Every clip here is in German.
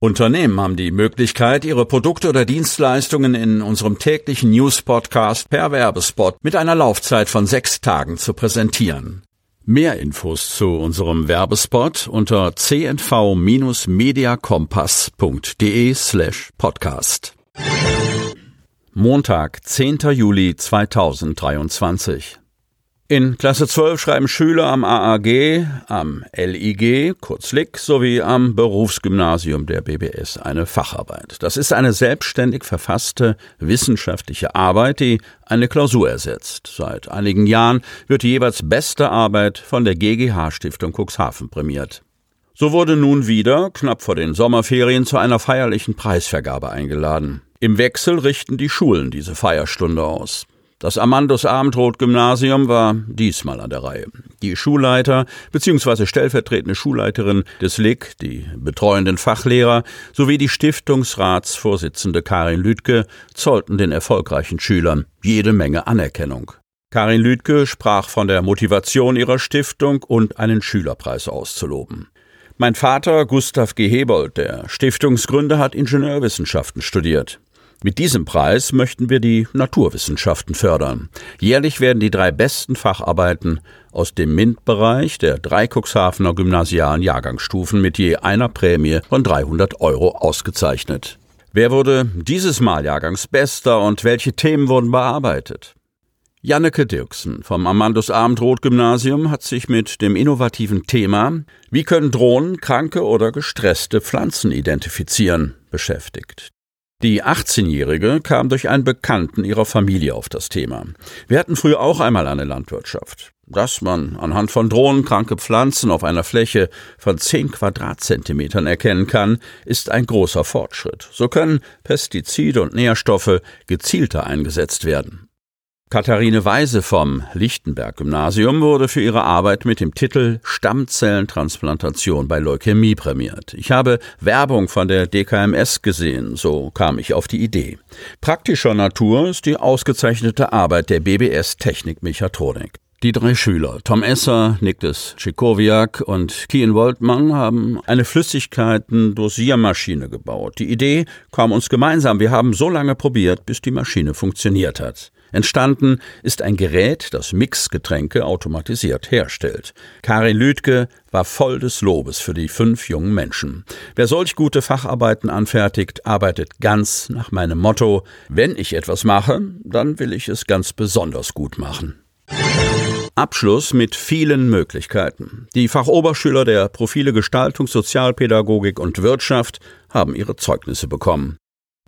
Unternehmen haben die Möglichkeit, ihre Produkte oder Dienstleistungen in unserem täglichen News-Podcast per Werbespot mit einer Laufzeit von sechs Tagen zu präsentieren. Mehr Infos zu unserem Werbespot unter cnv-mediakompass.de slash podcast. Montag, 10. Juli 2023. In Klasse 12 schreiben Schüler am AAG, am LIG, kurz LIG, sowie am Berufsgymnasium der BBS eine Facharbeit. Das ist eine selbstständig verfasste wissenschaftliche Arbeit, die eine Klausur ersetzt. Seit einigen Jahren wird die jeweils beste Arbeit von der GGH Stiftung Cuxhaven prämiert. So wurde nun wieder, knapp vor den Sommerferien, zu einer feierlichen Preisvergabe eingeladen. Im Wechsel richten die Schulen diese Feierstunde aus. Das Amandus Abendroth Gymnasium war diesmal an der Reihe. Die Schulleiter bzw. stellvertretende Schulleiterin des LIG, die betreuenden Fachlehrer sowie die Stiftungsratsvorsitzende Karin Lüdke zollten den erfolgreichen Schülern jede Menge Anerkennung. Karin Lüdke sprach von der Motivation ihrer Stiftung und einen Schülerpreis auszuloben. Mein Vater Gustav G. Hebold, der Stiftungsgründer, hat Ingenieurwissenschaften studiert. Mit diesem Preis möchten wir die Naturwissenschaften fördern. Jährlich werden die drei besten Facharbeiten aus dem MINT-Bereich der drei Cuxhavener gymnasialen Jahrgangsstufen mit je einer Prämie von 300 Euro ausgezeichnet. Wer wurde dieses Mal Jahrgangsbester und welche Themen wurden bearbeitet? Janneke Dirksen vom Amandus Abendroth Gymnasium hat sich mit dem innovativen Thema Wie können Drohnen kranke oder gestresste Pflanzen identifizieren beschäftigt. Die 18-Jährige kam durch einen Bekannten ihrer Familie auf das Thema. Wir hatten früher auch einmal eine Landwirtschaft. Dass man anhand von Drohnen kranke Pflanzen auf einer Fläche von 10 Quadratzentimetern erkennen kann, ist ein großer Fortschritt. So können Pestizide und Nährstoffe gezielter eingesetzt werden. Katharine Weise vom Lichtenberg-Gymnasium wurde für ihre Arbeit mit dem Titel Stammzellentransplantation bei Leukämie prämiert. Ich habe Werbung von der DKMS gesehen, so kam ich auf die Idee. Praktischer Natur ist die ausgezeichnete Arbeit der BBS Technik Mechatronik. Die drei Schüler, Tom Esser, Niklas Schikowiak und Kien Woltmann, haben eine Flüssigkeiten-Dosiermaschine gebaut. Die Idee kam uns gemeinsam. Wir haben so lange probiert, bis die Maschine funktioniert hat. Entstanden ist ein Gerät, das Mixgetränke automatisiert herstellt. Karin Lüdke war voll des Lobes für die fünf jungen Menschen. Wer solch gute Facharbeiten anfertigt, arbeitet ganz nach meinem Motto, wenn ich etwas mache, dann will ich es ganz besonders gut machen. Abschluss mit vielen Möglichkeiten. Die Fachoberschüler der Profile Gestaltung, Sozialpädagogik und Wirtschaft haben ihre Zeugnisse bekommen.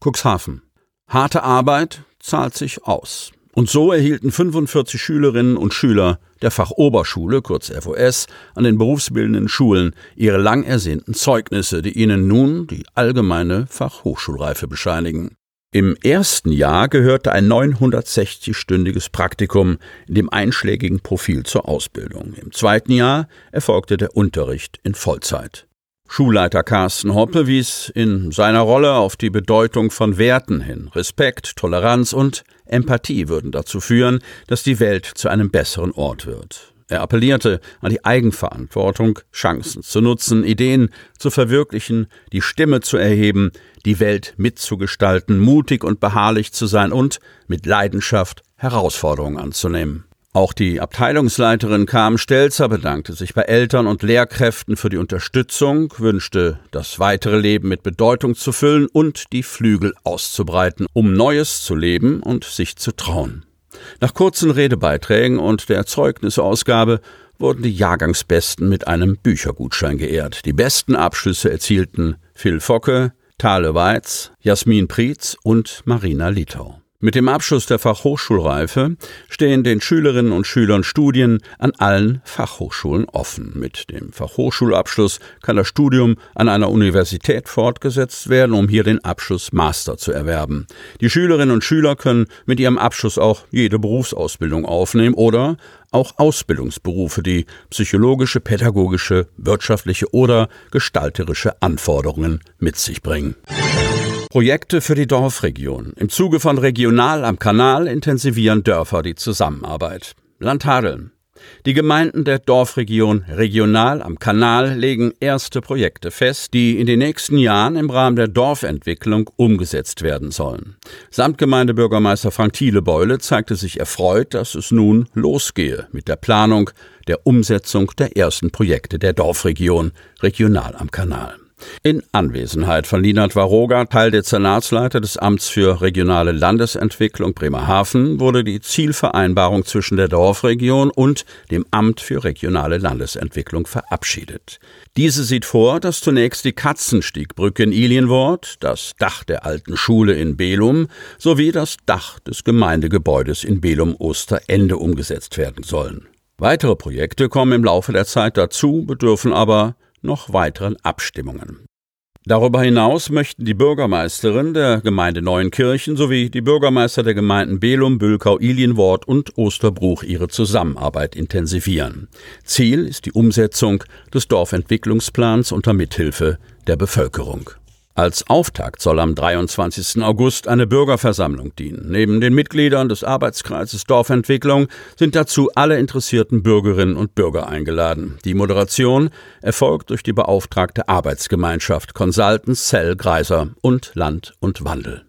Cuxhaven. Harte Arbeit, zahlt sich aus. Und so erhielten 45 Schülerinnen und Schüler der Fachoberschule, kurz FOS, an den berufsbildenden Schulen ihre lang ersehnten Zeugnisse, die ihnen nun die allgemeine Fachhochschulreife bescheinigen. Im ersten Jahr gehörte ein 960-stündiges Praktikum in dem einschlägigen Profil zur Ausbildung. Im zweiten Jahr erfolgte der Unterricht in Vollzeit. Schulleiter Carsten Hoppe wies in seiner Rolle auf die Bedeutung von Werten hin. Respekt, Toleranz und Empathie würden dazu führen, dass die Welt zu einem besseren Ort wird. Er appellierte an die Eigenverantwortung, Chancen zu nutzen, Ideen zu verwirklichen, die Stimme zu erheben, die Welt mitzugestalten, mutig und beharrlich zu sein und mit Leidenschaft Herausforderungen anzunehmen. Auch die Abteilungsleiterin Carmen Stelzer bedankte sich bei Eltern und Lehrkräften für die Unterstützung, wünschte, das weitere Leben mit Bedeutung zu füllen und die Flügel auszubreiten, um Neues zu leben und sich zu trauen. Nach kurzen Redebeiträgen und der Zeugnisausgabe wurden die Jahrgangsbesten mit einem Büchergutschein geehrt. Die besten Abschlüsse erzielten Phil Focke, Thale Weiz, Jasmin Prietz und Marina Litau. Mit dem Abschluss der Fachhochschulreife stehen den Schülerinnen und Schülern Studien an allen Fachhochschulen offen. Mit dem Fachhochschulabschluss kann das Studium an einer Universität fortgesetzt werden, um hier den Abschluss Master zu erwerben. Die Schülerinnen und Schüler können mit ihrem Abschluss auch jede Berufsausbildung aufnehmen oder auch Ausbildungsberufe, die psychologische, pädagogische, wirtschaftliche oder gestalterische Anforderungen mit sich bringen. Projekte für die Dorfregion. Im Zuge von Regional am Kanal intensivieren Dörfer die Zusammenarbeit. Land Hadeln. Die Gemeinden der Dorfregion Regional am Kanal legen erste Projekte fest, die in den nächsten Jahren im Rahmen der Dorfentwicklung umgesetzt werden sollen. Samtgemeindebürgermeister Frank Thiele-Beule zeigte sich erfreut, dass es nun losgehe mit der Planung der Umsetzung der ersten Projekte der Dorfregion Regional am Kanal. In Anwesenheit von Linat Waroga, Teildezernatsleiter des Amts für regionale Landesentwicklung Bremerhaven, wurde die Zielvereinbarung zwischen der Dorfregion und dem Amt für regionale Landesentwicklung verabschiedet. Diese sieht vor, dass zunächst die Katzenstiegbrücke in Ilienwort, das Dach der alten Schule in Belum sowie das Dach des Gemeindegebäudes in Belum-Osterende umgesetzt werden sollen. Weitere Projekte kommen im Laufe der Zeit dazu, bedürfen aber noch weiteren Abstimmungen. Darüber hinaus möchten die Bürgermeisterin der Gemeinde Neuenkirchen sowie die Bürgermeister der Gemeinden Belum, Bülkau, Ilienwort und Osterbruch ihre Zusammenarbeit intensivieren. Ziel ist die Umsetzung des Dorfentwicklungsplans unter Mithilfe der Bevölkerung. Als Auftakt soll am 23. August eine Bürgerversammlung dienen. Neben den Mitgliedern des Arbeitskreises Dorfentwicklung sind dazu alle interessierten Bürgerinnen und Bürger eingeladen. Die Moderation erfolgt durch die beauftragte Arbeitsgemeinschaft Consultants Cell Greiser und Land und Wandel.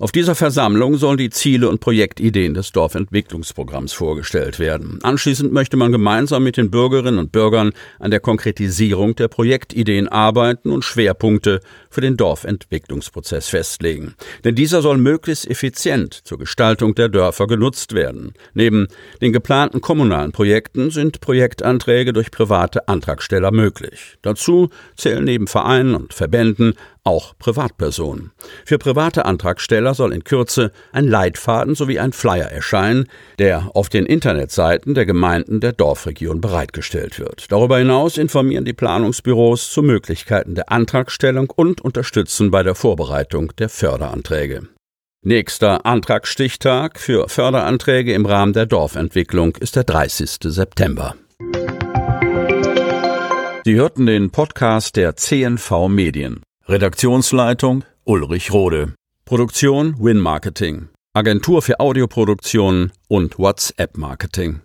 Auf dieser Versammlung sollen die Ziele und Projektideen des Dorfentwicklungsprogramms vorgestellt werden. Anschließend möchte man gemeinsam mit den Bürgerinnen und Bürgern an der Konkretisierung der Projektideen arbeiten und Schwerpunkte für den Dorfentwicklungsprozess festlegen. Denn dieser soll möglichst effizient zur Gestaltung der Dörfer genutzt werden. Neben den geplanten kommunalen Projekten sind Projektanträge durch private Antragsteller möglich. Dazu zählen neben Vereinen und Verbänden auch Privatpersonen. Für private Antragsteller soll in Kürze ein Leitfaden sowie ein Flyer erscheinen, der auf den Internetseiten der Gemeinden der Dorfregion bereitgestellt wird. Darüber hinaus informieren die Planungsbüros zu Möglichkeiten der Antragstellung und unterstützen bei der Vorbereitung der Förderanträge. Nächster Antragsstichtag für Förderanträge im Rahmen der Dorfentwicklung ist der 30. September. Sie hörten den Podcast der CNV Medien. Redaktionsleitung Ulrich Rode. Produktion Win Marketing. Agentur für Audioproduktion und WhatsApp Marketing.